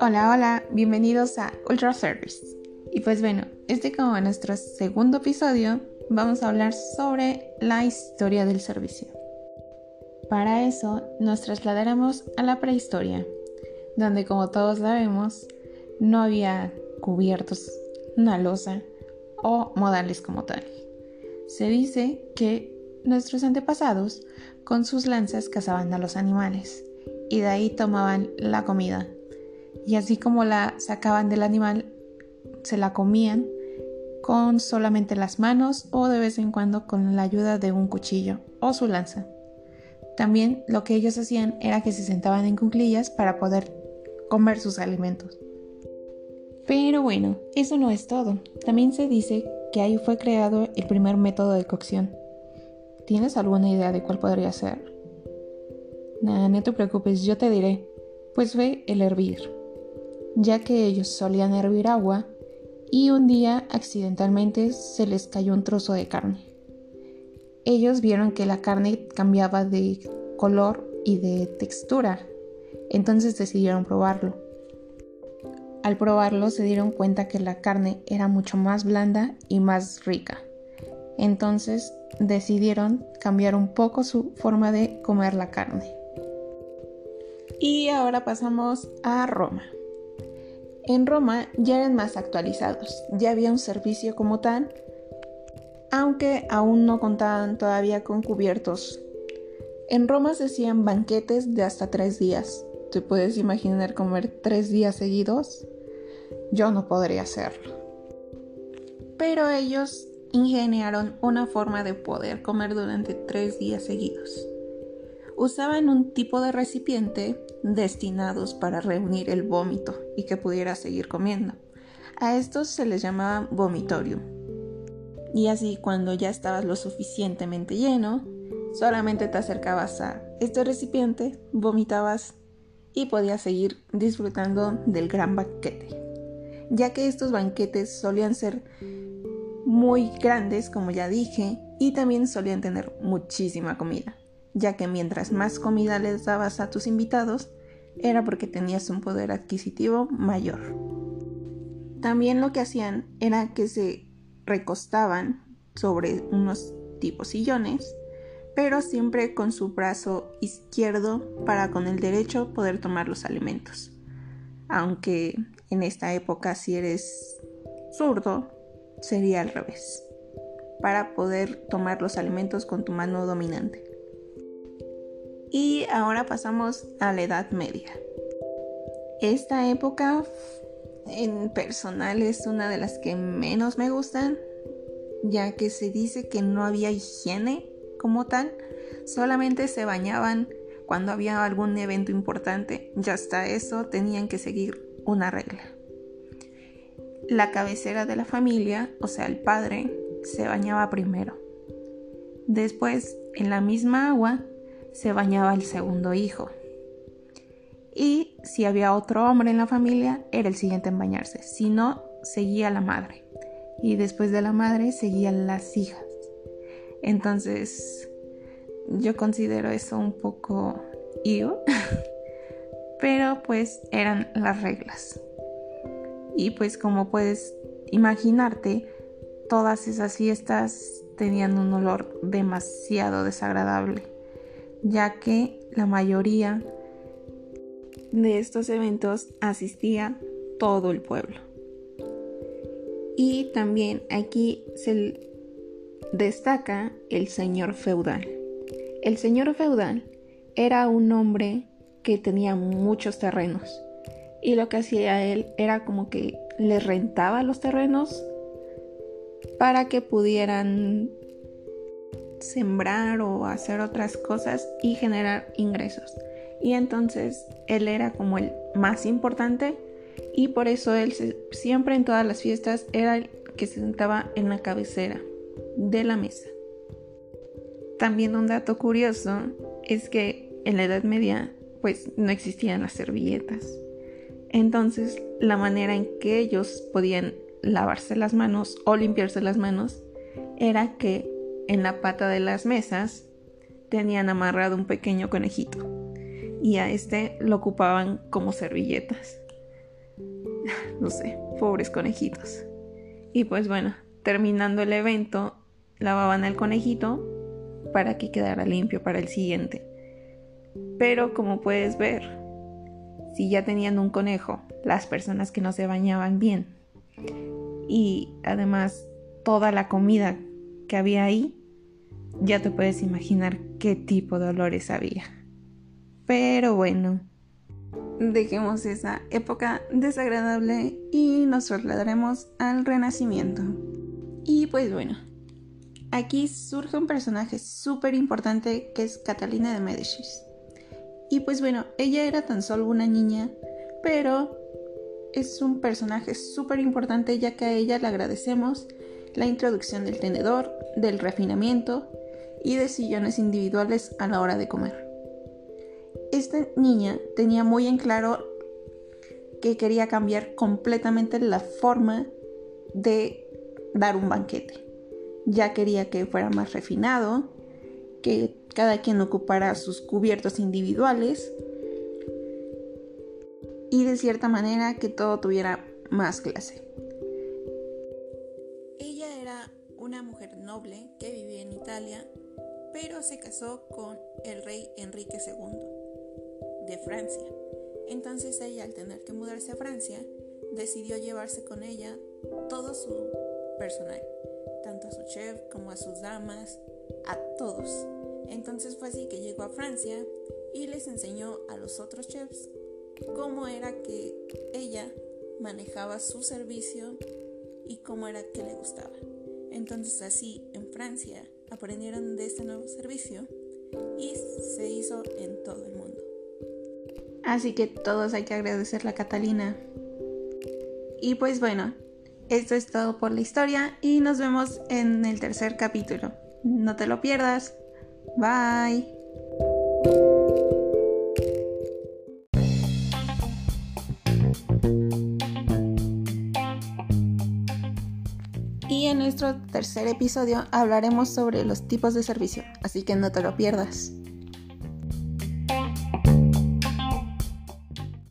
Hola, hola, bienvenidos a Ultra Service. Y pues bueno, este como nuestro segundo episodio, vamos a hablar sobre la historia del servicio. Para eso nos trasladaremos a la prehistoria, donde como todos sabemos, no había cubiertos, una losa o modales como tal. Se dice que nuestros antepasados con sus lanzas cazaban a los animales y de ahí tomaban la comida. Y así como la sacaban del animal, se la comían con solamente las manos o de vez en cuando con la ayuda de un cuchillo o su lanza. También lo que ellos hacían era que se sentaban en cuclillas para poder comer sus alimentos. Pero bueno, eso no es todo. También se dice que ahí fue creado el primer método de cocción. ¿Tienes alguna idea de cuál podría ser? Nada, no te preocupes, yo te diré. Pues fue el hervir, ya que ellos solían hervir agua y un día accidentalmente se les cayó un trozo de carne. Ellos vieron que la carne cambiaba de color y de textura, entonces decidieron probarlo. Al probarlo se dieron cuenta que la carne era mucho más blanda y más rica. Entonces decidieron cambiar un poco su forma de comer la carne. Y ahora pasamos a Roma. En Roma ya eran más actualizados, ya había un servicio como tal, aunque aún no contaban todavía con cubiertos. En Roma se hacían banquetes de hasta tres días. ¿Te puedes imaginar comer tres días seguidos? Yo no podría hacerlo. Pero ellos ingeniaron una forma de poder comer durante tres días seguidos usaban un tipo de recipiente destinados para reunir el vómito y que pudiera seguir comiendo. A estos se les llamaba vomitorium. Y así cuando ya estabas lo suficientemente lleno, solamente te acercabas a este recipiente, vomitabas y podías seguir disfrutando del gran banquete. Ya que estos banquetes solían ser muy grandes, como ya dije, y también solían tener muchísima comida ya que mientras más comida les dabas a tus invitados, era porque tenías un poder adquisitivo mayor. También lo que hacían era que se recostaban sobre unos tipos sillones, pero siempre con su brazo izquierdo para con el derecho poder tomar los alimentos. Aunque en esta época si eres zurdo, sería al revés, para poder tomar los alimentos con tu mano dominante. Y ahora pasamos a la Edad Media. Esta época en personal es una de las que menos me gustan, ya que se dice que no había higiene como tal, solamente se bañaban cuando había algún evento importante y hasta eso tenían que seguir una regla. La cabecera de la familia, o sea el padre, se bañaba primero. Después, en la misma agua, se bañaba el segundo hijo. Y si había otro hombre en la familia, era el siguiente en bañarse. Si no, seguía la madre. Y después de la madre, seguían las hijas. Entonces, yo considero eso un poco io. Pero pues eran las reglas. Y pues como puedes imaginarte, todas esas fiestas tenían un olor demasiado desagradable ya que la mayoría de estos eventos asistía todo el pueblo. Y también aquí se destaca el señor feudal. El señor feudal era un hombre que tenía muchos terrenos y lo que hacía él era como que le rentaba los terrenos para que pudieran sembrar o hacer otras cosas y generar ingresos. Y entonces él era como el más importante y por eso él siempre en todas las fiestas era el que se sentaba en la cabecera de la mesa. También un dato curioso es que en la Edad Media pues no existían las servilletas. Entonces la manera en que ellos podían lavarse las manos o limpiarse las manos era que en la pata de las mesas tenían amarrado un pequeño conejito y a este lo ocupaban como servilletas. no sé, pobres conejitos. Y pues bueno, terminando el evento, lavaban al conejito para que quedara limpio para el siguiente. Pero como puedes ver, si ya tenían un conejo, las personas que no se bañaban bien y además toda la comida que había ahí, ya te puedes imaginar qué tipo de olores había. Pero bueno, dejemos esa época desagradable y nos trasladaremos al Renacimiento. Y pues bueno, aquí surge un personaje súper importante que es Catalina de Médicis. Y pues bueno, ella era tan solo una niña, pero es un personaje súper importante ya que a ella le agradecemos la introducción del tenedor, del refinamiento y de sillones individuales a la hora de comer. Esta niña tenía muy en claro que quería cambiar completamente la forma de dar un banquete. Ya quería que fuera más refinado, que cada quien ocupara sus cubiertos individuales y de cierta manera que todo tuviera más clase. Ella era una mujer noble que vivía en Italia, pero se casó con el rey Enrique II de Francia. Entonces ella, al tener que mudarse a Francia, decidió llevarse con ella todo su personal, tanto a su chef como a sus damas, a todos. Entonces fue así que llegó a Francia y les enseñó a los otros chefs cómo era que ella manejaba su servicio y cómo era que le gustaba. Entonces así en Francia aprendieron de este nuevo servicio y se hizo en todo el mundo. Así que todos hay que agradecerle a Catalina. Y pues bueno, esto es todo por la historia y nos vemos en el tercer capítulo. No te lo pierdas. Bye. Y en nuestro tercer episodio hablaremos sobre los tipos de servicio, así que no te lo pierdas.